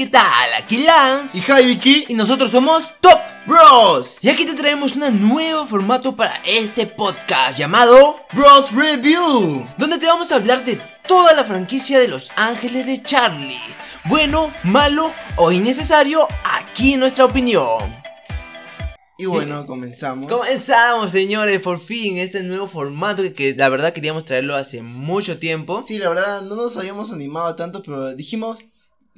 ¿qué tal? Aquí Lance y Jaiviki y nosotros somos Top Bros. Y aquí te traemos un nuevo formato para este podcast llamado Bros Review, donde te vamos a hablar de toda la franquicia de Los Ángeles de Charlie. Bueno, malo o innecesario, aquí nuestra opinión. Y bueno, comenzamos. Comenzamos, señores, por fin, este nuevo formato que, que, la verdad queríamos traerlo hace mucho tiempo. Sí, la verdad no nos habíamos animado tanto, pero dijimos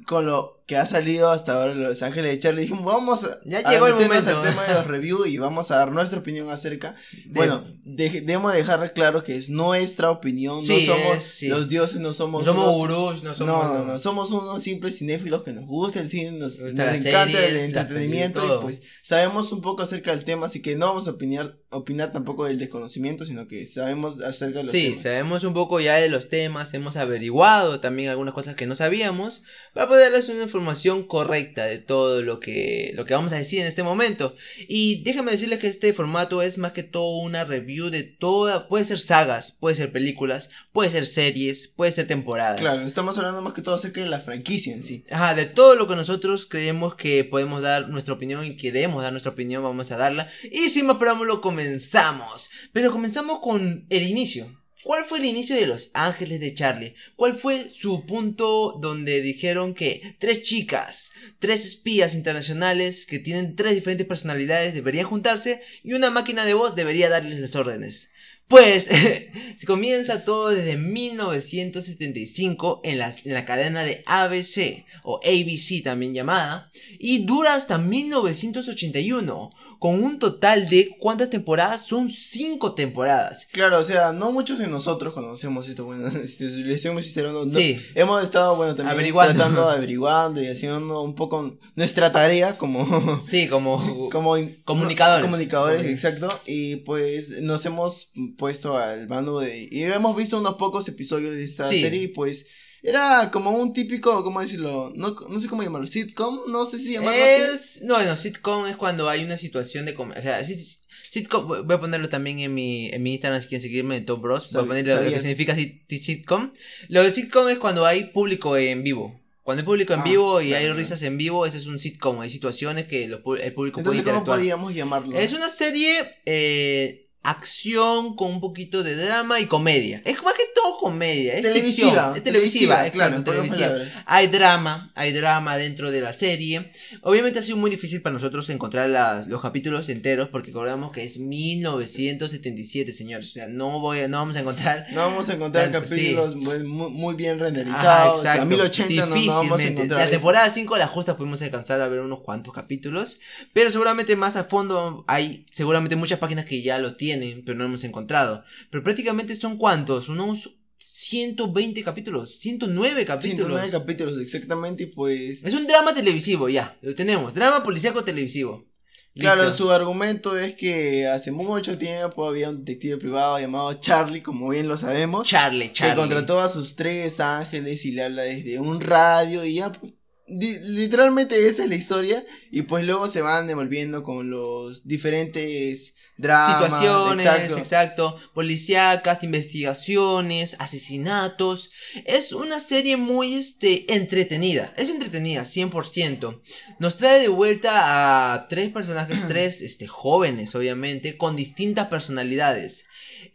con lo que ha salido hasta ahora Los Ángeles de Charlie, dijimos, vamos a, ya llegó el momento. al tema de los reviews y vamos a dar nuestra opinión acerca. Bueno, de, debemos dejar claro que es nuestra opinión, sí, no somos es, sí. los dioses, no somos... No somos unos, gurús, no somos... No, no, no, somos unos simples cinéfilos que nos gusta el cine, nos, nos series, encanta el entretenimiento y pues sabemos un poco acerca del tema, así que no vamos a opinar, opinar tampoco del desconocimiento, sino que sabemos acerca de los sí, temas. Sí, sabemos un poco ya de los temas, hemos averiguado también algunas cosas que no sabíamos, para poder darles una información correcta de todo lo que, lo que vamos a decir en este momento. Y déjame decirles que este formato es más que todo una review de toda, puede ser sagas, puede ser películas, puede ser series, puede ser temporadas. Claro, estamos hablando más que todo acerca de la franquicia en sí. Ajá, de todo lo que nosotros creemos que podemos dar nuestra opinión y queremos dar nuestra opinión, vamos a darla. Y sin más preámbulo, comenzamos. Pero comenzamos con el inicio. ¿Cuál fue el inicio de Los Ángeles de Charlie? ¿Cuál fue su punto donde dijeron que tres chicas, tres espías internacionales que tienen tres diferentes personalidades deberían juntarse y una máquina de voz debería darles las órdenes? Pues se comienza todo desde 1975 en la, en la, cadena de ABC o ABC también llamada y dura hasta 1981 con un total de ¿cuántas temporadas? Son cinco temporadas. Claro, o sea, no muchos de nosotros conocemos esto, bueno, este, les somos sinceros, no, sí. hemos estado, bueno, también averiguando. tratando, averiguando y haciendo un poco nuestra tarea como... Sí, como... como comunicadores. Comunicadores, exacto, y pues nos hemos puesto al mando de... Y hemos visto unos pocos episodios de esta Sí. serie y pues... Era como un típico, ¿cómo decirlo? No, no sé cómo llamarlo, sitcom, no sé si llamarlo así. Es... No, no, sitcom es cuando hay una situación de... com- O sea, sí, sitcom, voy a ponerlo también en mi, en mi Instagram si quieren seguirme en Top Bros. Voy a poner lo, lo que significa sit- sitcom. Lo de sitcom es cuando hay público en vivo. Cuando hay público en Ah, vivo y claro, hay risas en vivo, ese es un sitcom. Hay situaciones que pu- el público puede Entonces, ¿cómo interactuar. podíamos llamarlo? Es una serie eh, acción con un poquito de drama y comedia. Es más que todo comedia, es televisiva. ficción, es televisiva, claro, exacto, pocas televisiva. Hay drama, hay drama dentro de la serie. Obviamente ha sido muy difícil para nosotros encontrar las- los capítulos enteros porque recordamos que es 1977, señores. O sea, no voy a- no vamos a encontrar No vamos a encontrar Tanto, capítulos muy, muy bien Ajá, renderizados. a 1080 no, no vamos a encontrar. La eso. temporada 5 la justa pudimos alcanzar a ver unos cuantos capítulos, pero seguramente más a fondo hay seguramente muchas páginas que ya lo tienen, pero no hemos encontrado. Pero prácticamente son cuántos? Unos 120 capítulos, 109 capítulos. 109 capítulos exactamente pues... Es un drama televisivo, ya, lo tenemos. Drama policíaco televisivo. Claro, Listo. su argumento es que hace mucho tiempo había un detective privado llamado Charlie, como bien lo sabemos, Charlie, que Charlie. contrató a sus tres ángeles y le habla desde un radio y ya... pues, literalmente esa es la historia y pues luego se van devolviendo con los diferentes dramas. situaciones, exacto. exacto. policíacas, investigaciones, asesinatos. Es una serie muy este, entretenida. Es entretenida, 100%. Nos trae de vuelta a tres personajes, tres este, jóvenes, obviamente, con distintas personalidades.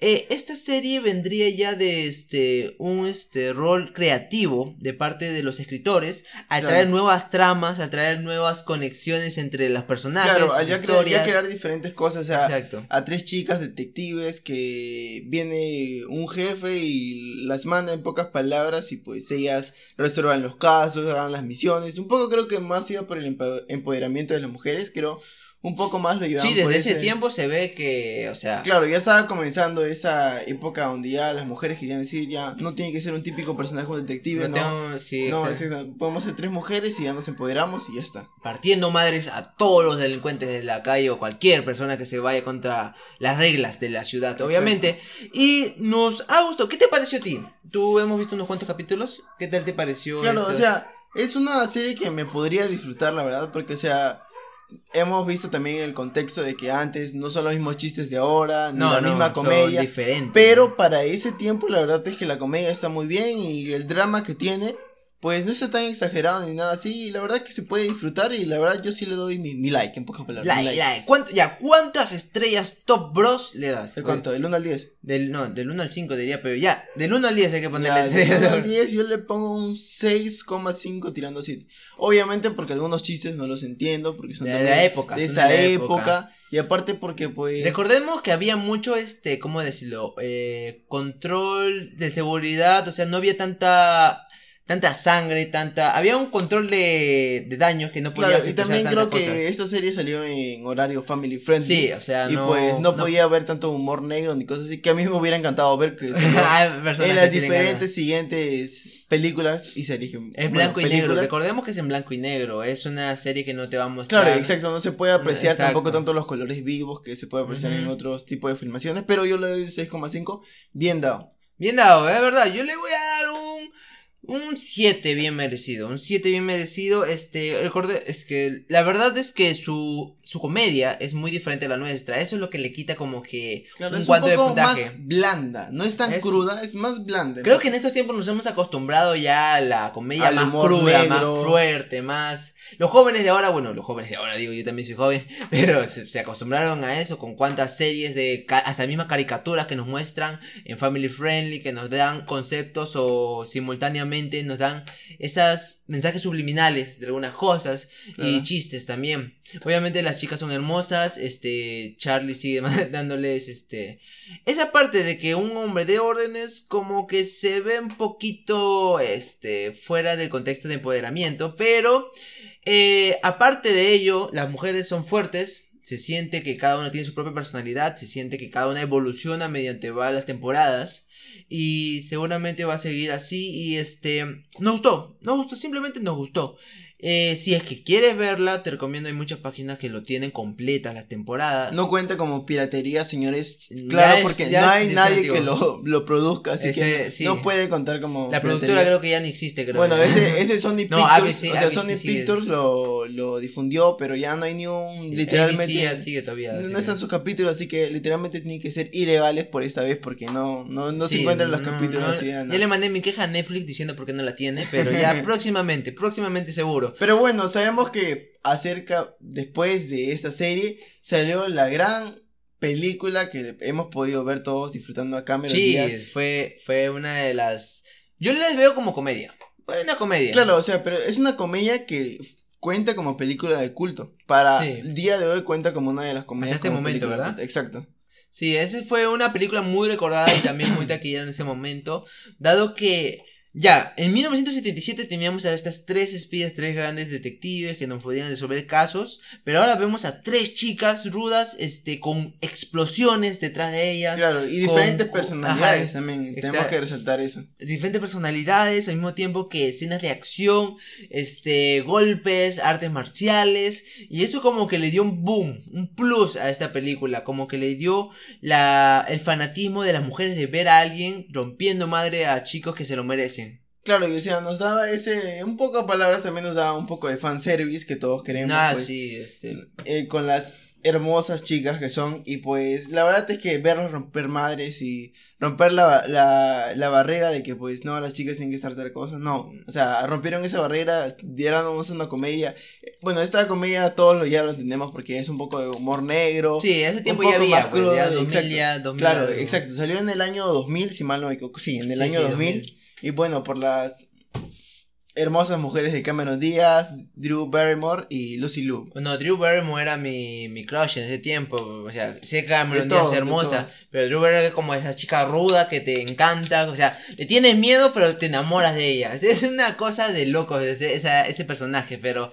Eh, esta serie vendría ya de este un este rol creativo de parte de los escritores a Claro. traer nuevas tramas, a traer nuevas conexiones entre los personajes, Claro, sus cre- ya crear diferentes cosas, o sea, Exacto. a tres chicas detectives que viene un jefe y las manda en pocas palabras y pues ellas resuelvan los casos, hagan las misiones. Un poco creo que más iba por el empo- empoderamiento de las mujeres, creo. Un poco más lo llevaban Sí, por desde ese ese- tiempo se ve que, o sea, Claro, ya estaba comenzando esa época donde ya las mujeres querían decir ya no tiene que ser un típico personaje un detective, no tengo- sí, No, exacto. exacto. podemos ser tres mujeres y ya nos empoderamos y ya está. partiendo madres a todos los delincuentes de la calle o cualquier persona que se vaya contra las reglas de la ciudad, obviamente. Y nos ha gustado. ¿Qué te pareció a ti? Tú hemos visto unos cuantos capítulos. ¿Qué tal te pareció? Claro, o sea, es una serie que me podría disfrutar, la verdad, porque, o sea, hemos visto también el contexto de que antes no son los mismos chistes de ahora, ni no, la no, misma comedia. diferentes. Pero para ese tiempo, la verdad es que la comedia está muy bien y el drama que tiene, pues no está tan exagerado ni nada así. Y la verdad que se puede disfrutar. Y la verdad yo sí le doy mi, mi like, en pocas palabras. mi Like, like. ¿Cuánto- ya, ¿cuántas estrellas Top Bros le das? ¿De cuánto? ¿Del 1 al 10? Del, no, del 1 al 5 diría, pero ya, del 1 al 10 hay que Ya, ponerle del 1 al tres. 10 yo le pongo un 6,5 tirando 7. Obviamente porque algunos chistes no los entiendo. Porque son De también la época, De esa de la época. Y aparte porque pues... Recordemos que había mucho, este, ¿cómo decirlo? Eh, control de seguridad, o sea, no había tanta tanta sangre, tanta... Había un control de, de daños que no podía Claro, y también creo que cosas. esta serie salió en horario family friendly. Sí, o sea, y no... pues no, podía haber tanto humor negro ni cosas así que a mí me hubiera encantado ver que personas en las diferentes siguientes películas y series. Es bueno, blanco y negro. películas. Recordemos que es en blanco y negro. Es una serie que no te va a mostrar. Claro, exacto, no se puede apreciar Exacto. tampoco tanto los colores vivos que se puede apreciar en Ujú. otros tipos de filmaciones, pero yo le doy un 6,5 bien dado. Bien dado, es verdad. Yo le voy a dar un. Un 7 bien merecido. Un 7 bien merecido. Este. Recordé. Es que. La verdad es que su. Su comedia es muy diferente a la nuestra. Eso es lo que le quita como que. Claro, un es un cuanto de puntaje. más blanda, no es tan Es- cruda, es más blanda. Creo que en estos tiempos nos hemos acostumbrado ya a la comedia Al más cruda, negro. más fuerte, más... Los jóvenes de ahora, bueno, los jóvenes de ahora, digo, yo también soy joven, pero se, se acostumbraron a eso con cuantas series de... hasta mismas caricaturas que nos muestran en Family Friendly, que nos dan conceptos o simultáneamente nos dan esas mensajes subliminales de algunas cosas y chistes también. Obviamente las chicas son hermosas, este, Charlie sigue dándoles, este, esa parte de que un hombre de órdenes como que se ve un poquito, este, fuera del contexto de empoderamiento, pero, eh, aparte de ello, las mujeres son fuertes, se siente que cada una tiene su propia personalidad, se siente que cada una evoluciona mediante va las temporadas. Y seguramente va a seguir así. Y este. Nos gustó. Nos gustó. Simplemente nos gustó. Eh, si es que quieres verla, te recomiendo. Hay muchas páginas que lo tienen completas las temporadas. No cuenta como piratería, señores. Claro, es- porque no hay nadie que lo, lo produzca, así que sí. no puede contar como. La productora creo que ya ni existe, creo. Bueno, es de, es de Sony No, Pictures. ABC, o sea, ABC Sony sigue. Pictures lo, lo difundió, pero ya no hay ni un. Sí, literalmente. ABC sigue todavía. no están sus capítulos, así que literalmente tienen que ser ilegales por esta vez porque no, no, no se encuentran los no, capítulos no, así. Ya le mandé mi queja a Netflix diciendo por qué no la tiene, pero ya próximamente, próximamente seguro. Pero bueno, sabemos que acerca, después de esta serie, salió la gran película que hemos podido ver todos disfrutando a Cameron Sí, Díaz. fue, fue una de las... Yo las veo como comedia. Fue una comedia. Claro, o sea, pero es una comedia que cuenta como película de culto. Para Sí. el día de hoy cuenta como una de las comedias. Hasta este momento, película ¿verdad? Exacto. Sí, esa fue una película muy recordada y también muy taquillera en ese momento, dado que ya, en 1977 teníamos a estas tres espías, tres grandes detectives que nos podían resolver casos, pero ahora vemos a tres chicas rudas, este, con explosiones detrás de ellas, Claro, y diferentes con- personalidades ajá, también. Tenemos que resaltar eso. diferentes personalidades, al mismo tiempo que escenas de acción, este, golpes, artes marciales, y eso como que le dio un boom, un plus a esta película, como que le dio la, el fanatismo de las mujeres de ver a alguien rompiendo madre a chicos que se lo merecen. Claro, y o sea, nos daba ese, un poco de palabras, también nos daba un poco de fanservice que todos queremos. Ah, pues, sí, este, eh, con las hermosas chicas que son. Y pues la verdad es que verlos romper madres y romper la, la, la barrera de que pues no, las chicas tienen que estar tal cosa. No, o sea, rompieron esa barrera, dieron una comedia. Bueno, esta comedia todos lo, ya lo entendemos porque es un poco de humor negro. sí, ese tiempo ya había, pues, ya 2000, exacto. ya 2000 Claro, exacto. Salió en el año 2000, si mal no me equivoco. Sí, en el Sí, año sí, 2000. Y bueno, por las hermosas mujeres de Cameron Díaz, Drew Barrymore y Lucy Liu. Bueno, Drew Barrymore era mi, mi crush en ese tiempo. O sea, sé que Cameron Díaz es hermosa, pero Drew Barrymore es como esa chica ruda que te encanta. O sea, le tienes miedo, pero te enamoras de ella. Es una cosa de locos ese, esa- ese personaje, pero.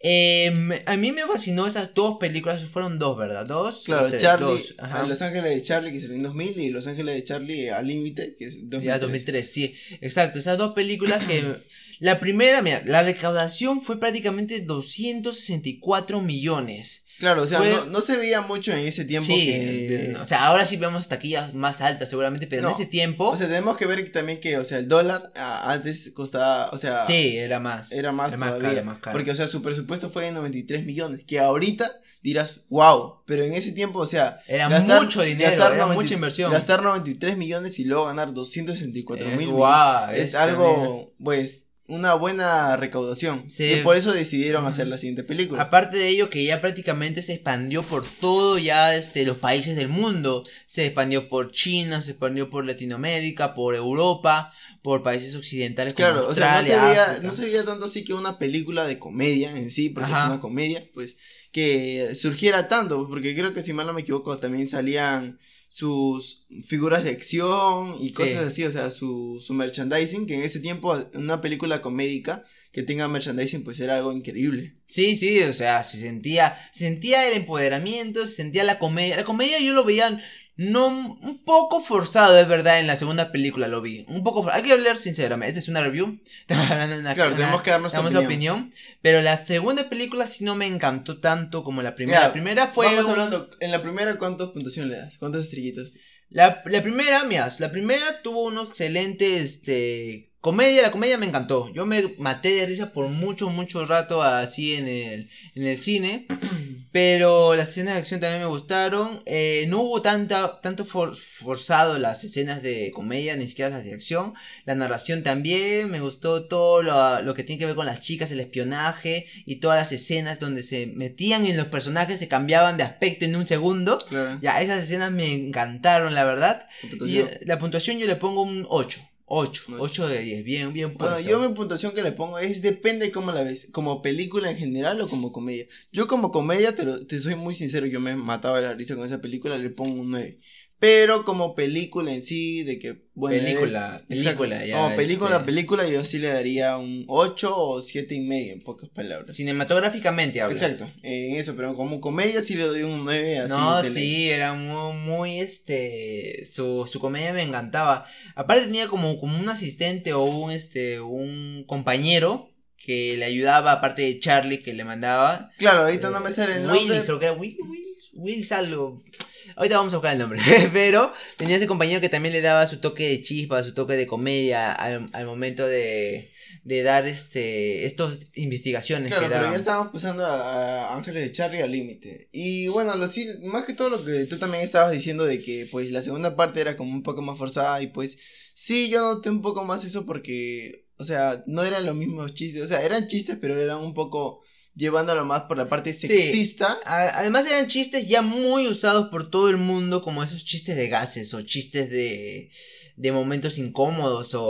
Eh, me- a mí me fascinó esas dos películas, fueron dos, ¿verdad? Dos. Claro, tres, Charlie, dos, ajá. a Los Ángeles de Charlie que salió en 2000 y Los Ángeles de Charlie al límite que es 2003. Ya, 2003, sí, exacto. Esas dos películas que. La primera, mira, la recaudación fue prácticamente 264 millones. Claro, o sea, Fue- no, no se veía mucho en ese tiempo sí, que... o sea, ahora sí vemos taquillas más altas seguramente, pero No, en ese tiempo O sea, tenemos que ver también que, o sea, el dólar ah, antes costaba, o sea, sí, era más. era más todavía. caro, más caro. Porque, o sea, su presupuesto fue de 93 millones, que ahorita dirás, wow, pero en ese tiempo, o sea, era gastar- mucho dinero, gastar era 90 mucha inversión. Gastar 93 millones y luego ganar 264 Eh, mil guau, es algo, pues, una buena recaudación. Sí. Y por eso decidieron hacer la siguiente película. Aparte de ello, que ya prácticamente se expandió por todo ya este, los países del mundo. Se expandió por China, se expandió por Latinoamérica, por Europa, por países occidentales como Claro, o sea, no se, veía, no se veía tanto así que una película de comedia en sí, porque Ajá. es una comedia, pues, que surgiera tanto, porque creo que si mal no me equivoco también salían sus figuras de acción y cosas Sí. así, o sea, su, su merchandising, que en ese tiempo una película comédica que tenga merchandising pues era algo increíble. Sí, sí, o sea, se sentía, se sentía el empoderamiento, se sentía la comedia. La comedia yo lo veía no un poco forzado, es verdad, en la segunda película lo vi. Un poco forzado. Hay que hablar sinceramente, esta es una review. Estamos hablando de una, Claro, una- tenemos que dar nuestra opinión. opinión. Pero la segunda película sí no me encantó tanto como la primera. Ya, la primera fue. Vamos un- hablando, en la primera, ¿cuántas puntuación le das? ¿Cuántas estrellitas? La, la primera, mira, la primera tuvo un excelente, este, comedia, la comedia me encantó. Yo me maté de risa por mucho, mucho rato así en el, en el cine. Pero las escenas de acción también me gustaron. Eh, no hubo tanta, tanto for- forzado las escenas de comedia, ni siquiera las de acción. La narración también, me gustó todo lo, lo que tiene que ver con las chicas, el espionaje y todas las escenas donde se metían en los personajes, se cambiaban de aspecto en un segundo. Claro. Ya, esas escenas me encantaron, la verdad. Y puntuación. eh, la puntuación yo le pongo un 8. 8, Ocho. 8 de 10, bien, bien Bueno, yo mi puntuación que le pongo es depende cómo la ves, como película en general o como comedia. Yo como comedia, pero te soy muy sincero, yo me mataba de la risa con esa película, le pongo un 9. Pero como película en sí, de que, bueno, Película, película, ya, Como película, este- película, yo sí le daría un 8 o siete y medio, en pocas palabras. Cinematográficamente hablas. Exacto, en eso, pero como comedia sí le doy un 9 así. No, sí, era muy, muy, este, su, su comedia me encantaba. Aparte tenía como, como un asistente o un, este, un compañero que le ayudaba, aparte de Charlie que le mandaba. Claro, ahorita no Eh, me sale el Willy, nombre. creo que era Willy, Willy, Wills algo. Ahorita vamos a buscar el nombre. Pero tenía ese compañero que también le daba su toque de chispa, su toque de comedia al, al momento de, de dar este estos investigaciones Claro, que pero daban. ya estábamos pasando a a Ángeles de Charlie al límite. Y bueno, lo, sí, más que todo lo que tú también estabas diciendo de que pues la segunda parte era como un poco más forzada y pues sí, yo noté un poco más eso porque, o sea, no eran los mismos chistes, o sea, eran chistes pero eran un poco llevándolo más por la parte sexista. Además eran chistes ya muy usados por todo el mundo, como esos chistes de gases o chistes de, de momentos incómodos o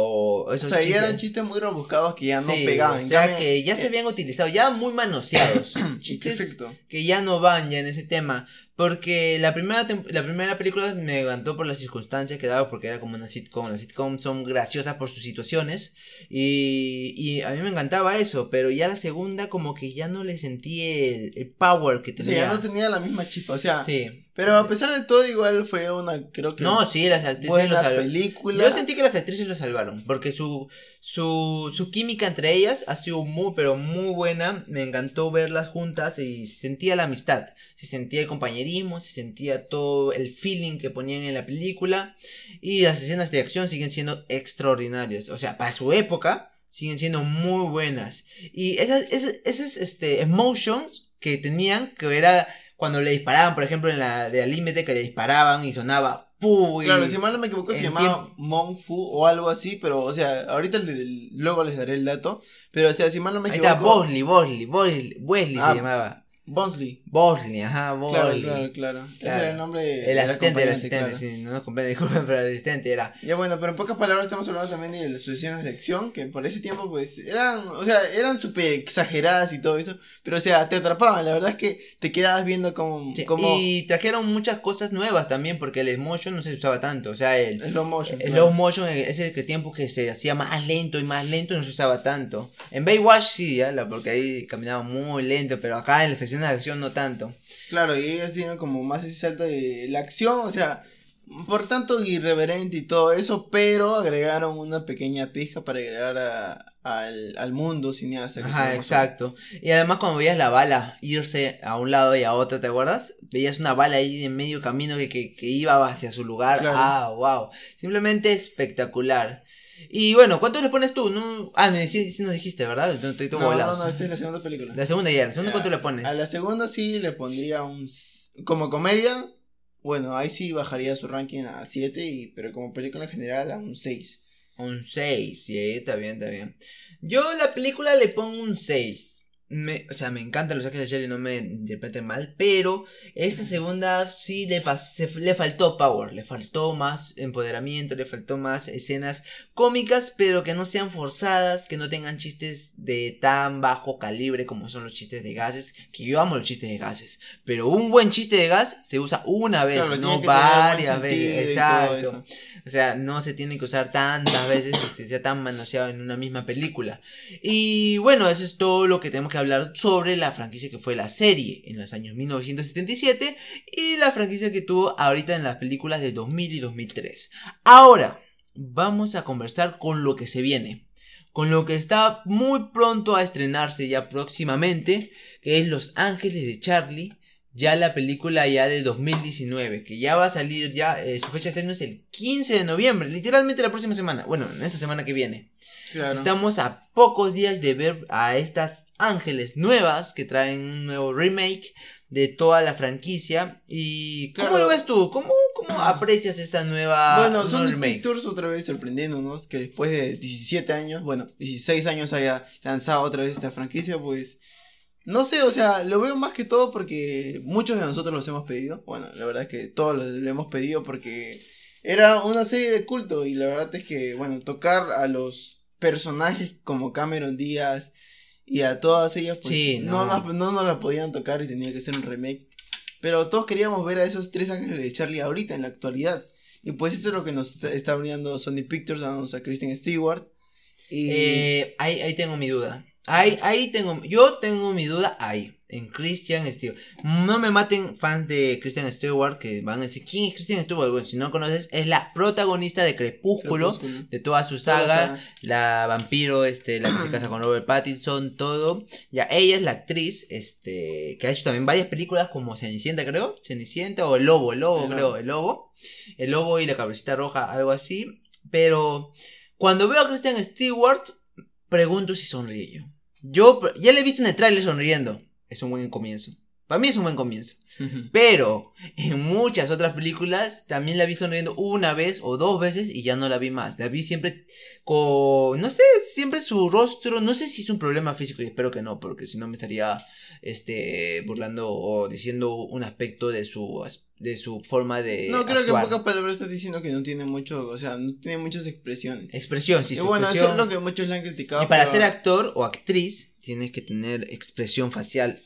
O esos sea, y chistes. eran chistes muy rebuscados que ya no Sí, pegaban. O sea cambio, que ya se eh, habían utilizado, ya muy manoseados. chistes Exacto. que ya no van ya en ese tema. Porque la primera, la primera película me encantó por las circunstancias que daba, porque era como una sitcom. Las sitcoms son graciosas por sus situaciones. Y, y a mí me encantaba eso. Pero ya la segunda, como que ya no le sentí el, el power que O sea, tenía. ya no tenía la misma chispa, o sea, Sí. Pero a pesar de todo igual fue una, creo que No, sí, las actrices lo salvaron. película. Yo sentí que las actrices lo salvaron, porque su, su, su química entre ellas ha sido muy, pero muy buena. Me encantó verlas juntas y se sentía la amistad, se sentía el compañerismo, se sentía todo el feeling que ponían en la película. Y las escenas de acción siguen siendo extraordinarias. O sea, para su época, siguen siendo muy buenas. Y esas, esas, esas este, emotions que tenían, que era cuando le disparaban, por ejemplo, en la de límite, que le disparaban y sonaba ¡Puy! Claro, si mal no me equivoco, se llamaba Monk Fu o algo así, pero, o sea, ahorita le- luego les daré el dato, pero, o sea, si mal no me Ahí está, equivoco... Bosley, Bosley, Bosley, Wesley Ah, se llamaba. Bonsley. Bosley, ajá, Claro, Bosley. claro, claro. Ese Claro. era el nombre de El asistente, el asistente, claro. sí, no nos comprende, disculpen, pero el asistente era. Ya bueno, pero en pocas palabras estamos hablando también de las escenas de acción, que por ese tiempo pues eran, o sea, eran súper exageradas y todo eso, pero o sea, te atrapaban, la verdad es que te quedabas viendo como, Sí, como Y trajeron muchas cosas nuevas también, porque el motion no se usaba tanto, o sea, el, slow motion. el claro. slow motion es el que tiempo que se hacía más lento y más lento no se usaba tanto. En Baywatch sí, la- porque ahí caminaba muy lento, pero acá en las secciones de acción no tanto. Claro, y ellos tienen como más ese salto de la acción, o sea, por tanto irreverente y todo eso, pero agregaron una pequeña pizca para agregar a- al, al mundo cineasta. Ajá, exacto. Y además cuando veías la bala irse a un lado y a otro, ¿te acuerdas? Veías una bala ahí en medio camino que, que, que iba hacia su lugar. Claro. Ah, wow. Simplemente espectacular. Y bueno, ¿cuánto le pones tú? No... Ah, me, sí, sí nos dijiste, ¿verdad? No, Estoy todo No, no, volado. no, esta es la segunda película. La segunda ya, la segunda ¿cuánto le pones? A la segunda sí le pondría un... Como comedia, bueno, ahí sí bajaría su ranking a 7, y, pero como película en general a un 6. Un 6, sí, está bien, está bien. Yo la película le pongo un 6. Me, o sea, me encantan los Ángeles de Charlie, no me interpreten mal, pero esta segunda sí le, le faltó power, le faltó más empoderamiento, le faltó más escenas cómicas, pero que no sean forzadas, que no tengan chistes de tan bajo calibre como son los chistes de gases, que yo amo los chistes de gases, pero un buen chiste de gas se usa una vez, no varias veces, exacto. O sea, no se tiene que usar tantas veces sea tan manoseado en una misma película. Y bueno, eso es todo lo que tenemos que hablar sobre la franquicia que fue la serie en los años 1977 y la franquicia que tuvo ahorita en las películas de 2000 y 2003. Ahora, vamos a conversar con lo que se viene. Con lo que está muy pronto a estrenarse ya próximamente, que es Los Ángeles de Charlie ya la película ya de 2019, que ya va a salir ya, eh, su fecha de estreno es el 15 de noviembre, literalmente la próxima semana, bueno, en esta semana que viene. Estamos a pocos días de ver a estas ángeles nuevas que traen un nuevo remake de toda la franquicia. ¿Y cómo lo ves tú? ¿Cómo, cómo aprecias esta nueva Bueno, son Pictures otra vez sorprendiéndonos que después de 17 años, bueno, 16 años haya lanzado otra vez esta franquicia, pues no sé, o sea, lo veo más que todo porque muchos de nosotros los hemos pedido. Bueno, la verdad es que todos lo hemos pedido porque era una serie de culto y la verdad es que, bueno, tocar a los personajes como Cameron Díaz y a todas ellas, pues no. No, no, nos la podían tocar y tenía que ser un remake. Pero todos queríamos ver a esos tres ángeles de Charlie ahorita, en la actualidad. Y pues eso es lo que nos está brindando Sony Pictures, dándonos a Kristen Stewart. Y... Eh, ahí, ahí tengo mi duda. Ahí, ahí tengo, yo tengo mi duda ahí, en Christian Stewart. No me maten fans de Christian Stewart que van a decir, ¿quién es Christian Stewart? Bueno, si no conoces, es la protagonista de Crepúsculo, de toda su saga, la vampiro, este, la que se casa con Robert Pattinson, todo. Ya, ella es la actriz, este, que ha hecho también varias películas como Cenicienta, creo, Cenicienta o El Lobo, El Lobo, creo, El Lobo. El Lobo y la cabecita roja, algo así. Pero cuando veo a Christian Stewart, pregunto si sonríe yo. Yo ya le he visto en el trailer sonriendo. Es un buen comienzo. Para mí es un buen comienzo. Pero en muchas otras películas también la vi sonriendo una vez o dos veces y ya no la vi más. La vi siempre con, no sé, siempre su rostro, no sé si es un problema físico y espero que no, porque si no me estaría este burlando o diciendo un aspecto de su de su forma de No, creo que en pocas palabras estás diciendo que no tiene mucho, o sea, no tiene muchas expresiones. Expresión, sí, y bueno, eso es lo que muchos le han criticado. Y para ser actor o actriz tienes que tener expresión facial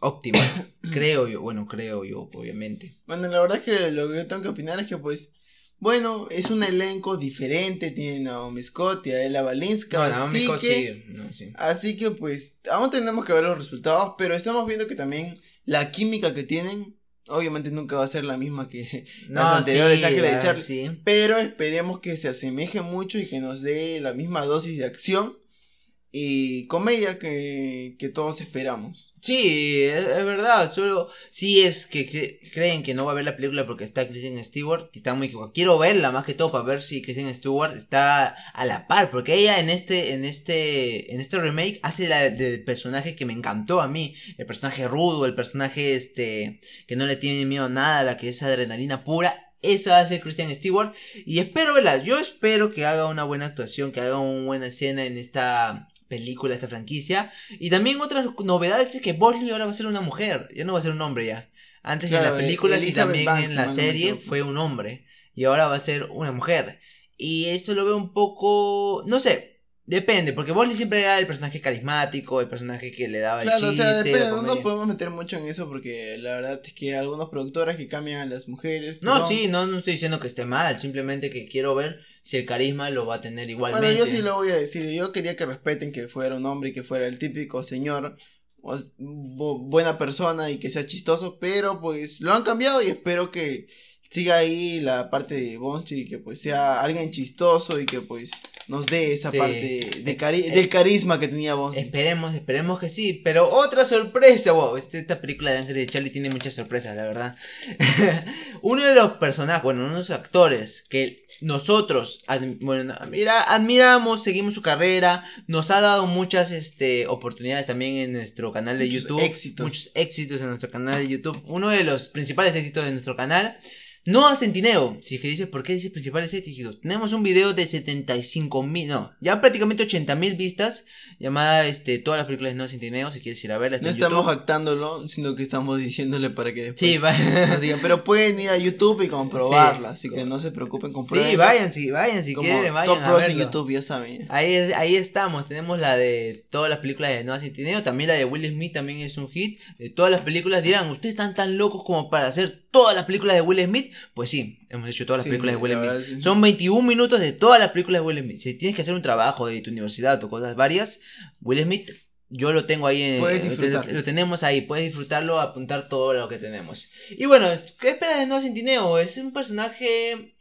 óptima. creo yo, bueno, creo yo, obviamente. Bueno, la verdad es que lo que yo tengo que opinar es que, pues, bueno, es un elenco diferente. Tiene a Naomi Scott y a Ella Balinska. así, que, así que, pues, aún tenemos que ver los resultados. Pero estamos viendo que también la química que tienen. Obviamente nunca va a ser la misma que no, las anteriores Ángeles de Charlie. Pero esperemos que se asemeje mucho y que nos dé la misma dosis de acción y comedia que, que todos esperamos. Sí, es, verdad, solo si es que creen que no va a ver la película porque está Kristen Stewart, que está muy Quiero verla más que todo para ver si Kristen Stewart está a la par, porque ella en este en este en este remake hace la del personaje que me encantó a mí, el personaje rudo, el personaje este que no le tiene miedo a nada, la que es adrenalina pura. Eso hace Kristen Stewart y espero verla. Yo espero que haga una buena actuación, que haga una buena escena en esta película, esta franquicia. Y también otras novedades es que Bosley ahora va a ser una mujer, ya no va a ser un hombre ya. Antes en la película y también en la serie fue un hombre y ahora va a ser una mujer. Y eso lo veo un poco, no sé, Depende, porque Bosley siempre era el personaje carismático, el personaje que le daba el chiste. Claro, o sea, depende, no nos podemos meter mucho en eso porque la verdad es que algunos productores que cambian a las mujeres. No, sí, no, no estoy diciendo que esté mal, simplemente que quiero ver si el carisma lo va a tener igualmente. Bueno, yo sí lo voy a decir, yo quería que respeten que fuera un hombre y que fuera el típico señor, buena persona y que sea chistoso, pero pues lo han cambiado y espero que siga ahí la parte de Bonschi y que pues sea alguien chistoso y que pues nos dé esa parte de eh, del carisma que tenía vos. Esperemos, esperemos que sí. Pero otra sorpresa, wow, este, esta película de Ángeles de Charlie tiene muchas sorpresas, la verdad. uno de los personajes, bueno, uno de los actores que nosotros bueno, mira, admiramos, seguimos su carrera, nos ha dado muchas este, oportunidades también en nuestro canal de YouTube. Éxitos. Muchos éxitos en nuestro canal de YouTube. Uno de los principales éxitos de nuestro canal Noah Centineo, si es que dices por qué dices principales éxitos, tenemos un video de 75 mil, no, ya prácticamente 80 mil vistas, llamada este, todas las películas de Noah Centineo, si quieres ir a verla. está No en estamos YouTube. jactándolo, sino que estamos diciéndole para que después Sí, va- nos digan. Pero pueden ir a YouTube y comprobarla, así que no se preocupen con sí, vayan, si vayan, si como quieren, vayan Top a Bros en. YouTube, ya saben. Ahí, ahí estamos, tenemos la de todas las películas de Noah Centineo, también la de Will Smith también es un hit. De todas las películas dirán, ¿ustedes están tan locos como para hacer todas las películas de Will Smith? Pues sí, hemos hecho todas las Sí, películas de Will Smith. verdad, sí. Son 21 minutos de todas las películas de Will Smith. Si tienes que hacer un trabajo de tu universidad o cosas varias, Will Smith, yo lo tengo ahí en. Puedes disfrutarlo. Lo, tenemos ahí, puedes disfrutarlo, apuntar todo lo que tenemos. Y bueno, ¿qué esperas de Noah Centineo? Es un personaje.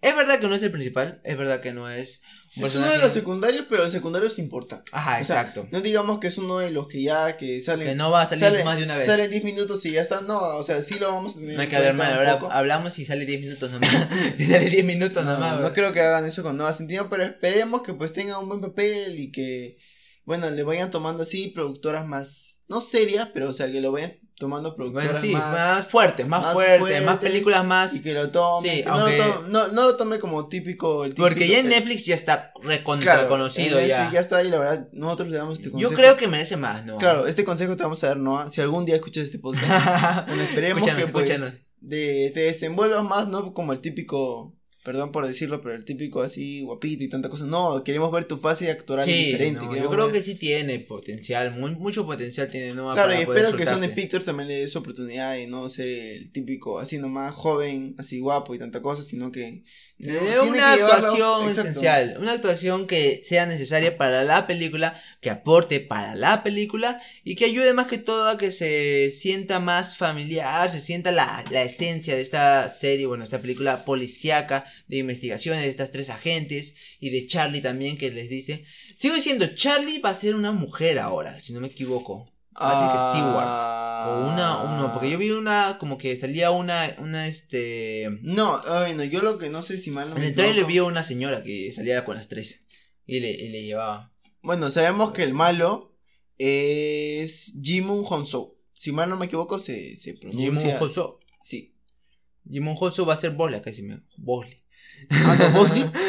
Es verdad que no es el principal, es verdad que no es un Es uno de los secundarios, pero el secundario es importante. Ajá, O sea, exacto. No digamos que es uno de los que ya que salen. que no va a salir sale- más de una vez. Salen 10 minutos y ya está. No, o sea, sí lo vamos a tener. no hay que hablar mal, ahora hablamos y sale 10 minutos nomás. y sale 10 minutos No, nomás. no creo que hagan eso con Nueva Sentido, pero esperemos que pues tenga un buen papel y que, bueno, le vayan tomando así productoras más, no serias, pero o sea, que lo vayan tomando productoras Bueno, sí, más, más, fuertes, más, más fuertes, fuertes más películas más. y que lo tome, Sí, que aunque- no, lo tome, no, no lo tome como típico. El Porque típico ya en que- Netflix ya está recontra claro, conocido en ya. Netflix ya está y la verdad, nosotros le damos este Yo consejo. creo que merece más, ¿no? Claro, este consejo te vamos a dar, Noah, si algún día escuchas este podcast, bueno, esperemos escúchanos, que pues, de, te desenvuelvas más, no como el típico, perdón por decirlo, pero el típico así guapito y tanta cosa. No, queremos ver tu fase actoral Sí, diferente. no, yo creo ver- que sí tiene potencial, muy- mucho potencial tiene Claro, para y espero que Sony. Pictures también le dé su oportunidad de no ser el típico así nomás joven, así guapo y tanta cosa, sino que... Le dé una actuación esencial, una actuación que sea necesaria para la película, que aporte para la película y que ayude más que todo a que se sienta más familiar, se sienta la, la esencia de esta serie, bueno, esta película policíaca de investigaciones de estas tres agentes y de Charlie también que les dice, sigo diciendo, Charlie va a ser una mujer ahora, si no me equivoco. Patrick Stewart. O una, uno, porque yo vi una, como que salía una, una, este... No, bueno, yo lo que no sé si mal no En me el trailer vio una señora que salía con las tres y le, y le llevaba. Bueno, sabemos que el malo es Jimun Honso. Si mal no me equivoco, se, se Jimon pronuncia. Hoso. Sí. Jimon Hoso va a ser Bosley, casi me. Bosley. Ah, no.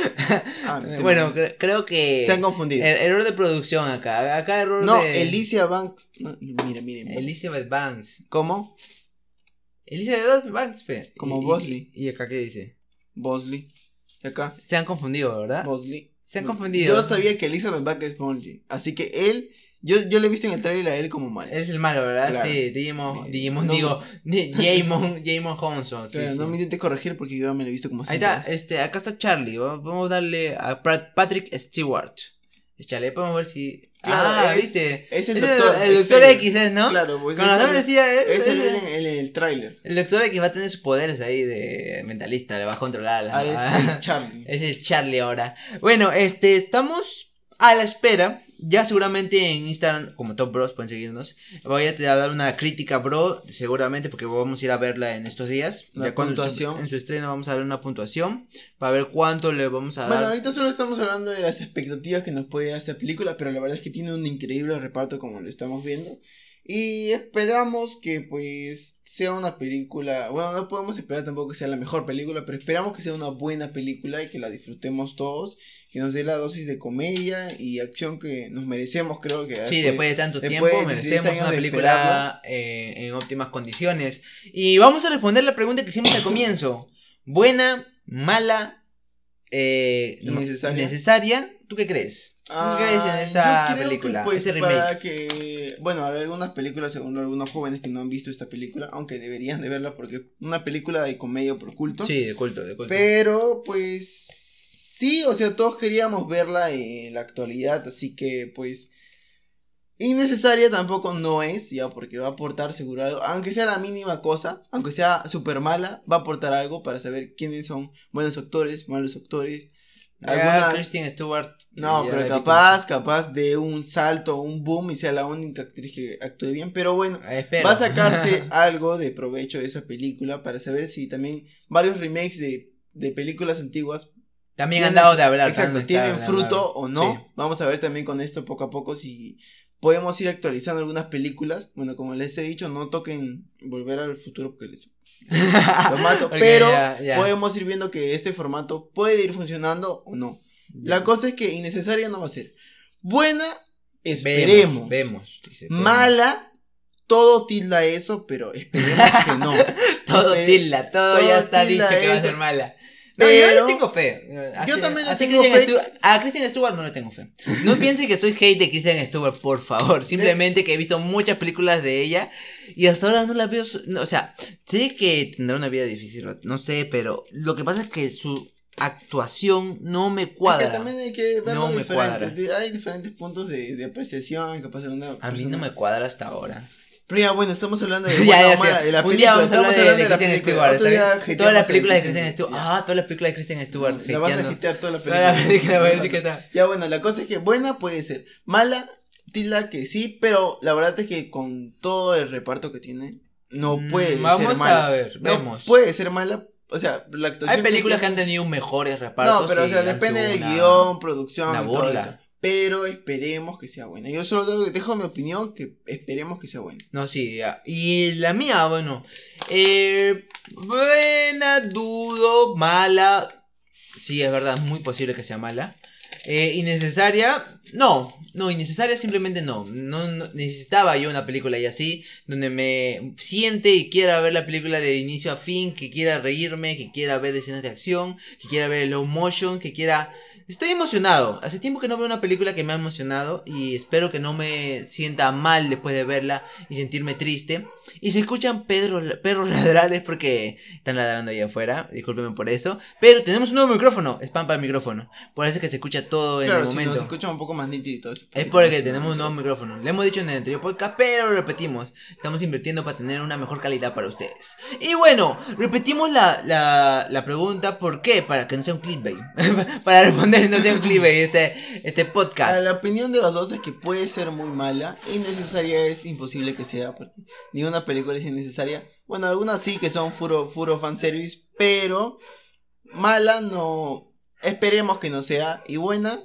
Ah, bueno, cre- creo que. se han confundido. er- error de producción acá. Acá error no, de. Banks. No, mira, miren. Elizabeth Banks. ¿Cómo? Elizabeth Banks, pe. Como y- Bosley. Y, acá qué dice? Bosley. Y acá. Se han confundido, ¿verdad? Bosley. Se han confundido. Yo sabía que Elizabeth Banks es Bosley. Así que él. Yo, yo le he visto en el trailer a él como malo. Es el malo, ¿verdad? Claro. Sí, Digimon, Eh, Digimon, no- digo, Di- Jamon, Jamon Honson. Sí, Claro, sí. No me intentes corregir porque yo me lo he visto como Ahí está, veces. este, acá está Charlie. va- Vamos a darle a Pat- Patrick Stewart. Échale, podemos ver si. Claro, ah, es- ¿viste? Es el Ese doctor. el doctor. X es, ¿no? Claro, pues Con es decía, ¿eh? es el el, el, tráiler. el doctor X va a tener sus poderes ahí de mentalista, le va a controlar. a la- Ahora es el Charlie. es el Charlie ahora. Bueno, este, estamos a la espera. Ya seguramente en Instagram, como Top Bros, pueden seguirnos. Voy a dar una crítica, bro, seguramente, porque vamos a ir a verla en estos días. La ya puntuación. En su estreno vamos a dar una puntuación para ver cuánto le vamos a Bueno, dar. ahorita solo estamos hablando de las expectativas que nos puede dar esta película, pero la verdad es que tiene un increíble reparto como lo estamos viendo. Y esperamos que pues sea una película, bueno, no podemos esperar tampoco que sea la mejor película, pero esperamos que sea una buena película y que la disfrutemos todos, que nos dé la dosis de comedia y acción que nos merecemos, creo que. Sí, después de tanto después tiempo de 16 merecemos una película eh, en óptimas condiciones. Y vamos a responder la pregunta que hicimos al comienzo. Buena, mala, eh, necesaria. ¿Tú qué crees? ¿Tú qué crees en esta yo creo película? Que, pues, este remake. para que, bueno, hay algunas películas, según algunos jóvenes que no han visto esta película, aunque deberían de verla porque es una película de comedia por culto. Sí, de culto, de culto. Pero, pues, sí, o sea, todos queríamos verla en la actualidad, así que, pues, innecesaria tampoco no es, ya, porque va a aportar seguro algo, aunque sea la mínima cosa, aunque sea súper mala, va a aportar algo para saber quiénes son buenos actores, malos actores. Algunas, Kristen Stewart. no, pero capaz, capaz de un salto, un boom y sea la única actriz que actúe bien. Pero bueno, Ah, va a sacarse algo de provecho de esa película para saber si también varios remakes de, de películas antiguas También han dado de hablar. exacto, tienen fruto o no. Sí. Vamos a ver también con esto poco a poco si podemos ir actualizando algunas películas. Bueno, como les he dicho, no toquen Volver al Futuro porque les lo mato, pero podemos ir viendo que este formato puede ir funcionando o no. La cosa es que innecesaria no va a ser. Buena, esperemos. Vemos, vemos, dice, vemos. Mala, todo tilda eso, pero esperemos que no. Todo tilda, todo, todo ya está dicho que va a ser mala. No, yo Pero- le tengo fe. Yo también le tengo Kristen fe. A Kristen Stewart no le tengo fe. No piensen que soy hate de Kristen Stewart, por favor. Simplemente que he visto muchas películas de ella y hasta ahora no la veo. no, o sea, sé que tendrá una vida difícil, no sé, pero lo que pasa es que su actuación no me Es que cuadra. también hay que verlo No me diferente. cuadra. Hay diferentes puntos de, de apreciación que pasa en una A mí no persona. me cuadra hasta ahora. Pero ya, bueno, estamos hablando de, Ya, buena ya, o mala, de la Un película. vamos estamos de, hablando de de la Todas las películas de Kristen Stewart. Ah, todas las películas de Kristen Stewart. La vas a hatear toda la película. la película está- Ya bueno, la cosa es que buena puede ser. Mala, tilda que sí, pero la verdad es que con todo el reparto que tiene, no Mm, puede ser Vamos mala. a ver, No vemos. puede ser mala. O sea, la actuación. Hay películas que han tenido mejores repartos. No, pero o sea, depende del guion, producción una y todo eso. Pero esperemos que sea buena. Yo solo dejo, mi opinión que esperemos que sea buena. No, sí, ya. Y la mía, bueno. Eh, buena, dudo, mala. Sí, es verdad, muy posible que sea mala. Eh, innecesaria, no. No, innecesaria simplemente no. No, no. Necesitaba yo una película y así, donde me siente y quiera ver la película de inicio a fin, que quiera reírme, que quiera ver escenas de acción, que quiera ver el low motion, que quiera... Estoy emocionado. Hace tiempo que no veo una película que me ha emocionado y espero que no me sienta mal después de verla y sentirme triste. Y se escuchan pedro- perros ladrales porque están ladrando ahí afuera. Discúlpenme por eso. Pero tenemos un nuevo micrófono. Spam para el micrófono. Por eso es que se escucha todo en el si momento. nos escuchan un poco más nítido eso. Es porque tenemos un nuevo micrófono. Le hemos dicho en el anterior podcast, pero lo repetimos. Estamos invirtiendo para tener una mejor calidad para ustedes. Y bueno, repetimos la, la, la pregunta, ¿por qué? Para que no sea un clickbait. para responder no sea un clickbait este, este podcast. La opinión de los dos es que puede ser muy mala. Innecesaria es imposible que sea. Porque ni una película es innecesaria. Bueno, algunas sí que son puro, puro fanservice. Pero mala no. Esperemos que no sea. Y buena.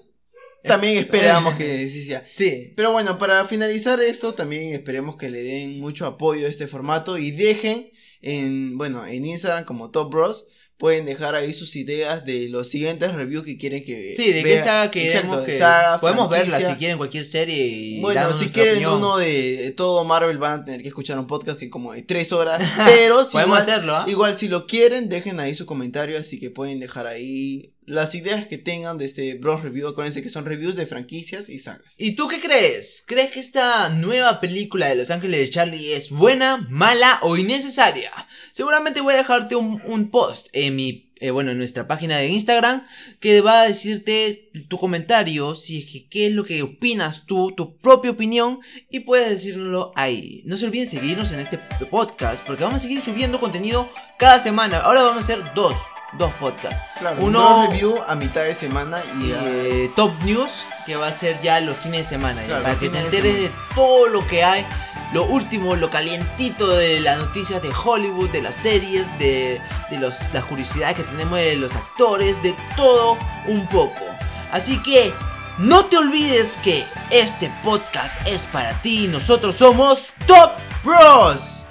También esperamos que sí sea. Sí. Pero bueno, para finalizar esto, también esperemos que le den mucho apoyo a este formato y dejen en, bueno, en Instagram como Top Bros. Pueden dejar ahí sus ideas de los siguientes reviews que quieren que Sí, de qué saga queremos que... saga, Podemos verla franquicia. si quieren cualquier serie Bueno, si quieren opinión. uno de, todo Marvel van a tener que escuchar un podcast de como de tres horas. Pero si Podemos igual, hacerlo, ¿ah? igual si lo quieren, dejen ahí su comentario. Así que pueden dejar ahí las ideas que tengan de este Bros Review. Acuérdense que son reviews de franquicias y sagas. ¿Y tú qué crees? ¿Crees que esta nueva película de Los Ángeles de Charlie es buena, mala o innecesaria? Seguramente voy a dejarte un, post en mi, eh, bueno, en nuestra página de Instagram que va a decirte tu comentario, si es que qué es lo que opinas tú, tu propia opinión y puedes decírnoslo ahí. No se olviden seguirnos en este podcast porque vamos a seguir subiendo contenido cada semana. Ahora vamos a hacer dos, dos podcasts. Claro, Uno- un Review a mitad de semana y eh, Top News, que va a ser ya los fines de semana, Claro, para que te fines de enteres de todo lo que hay, lo último, lo calientito de las noticias de Hollywood, de las series, de, de los, las curiosidades que tenemos de los actores, de todo un poco. Así que no te olvides que este podcast es para ti nosotros somos Top Bros.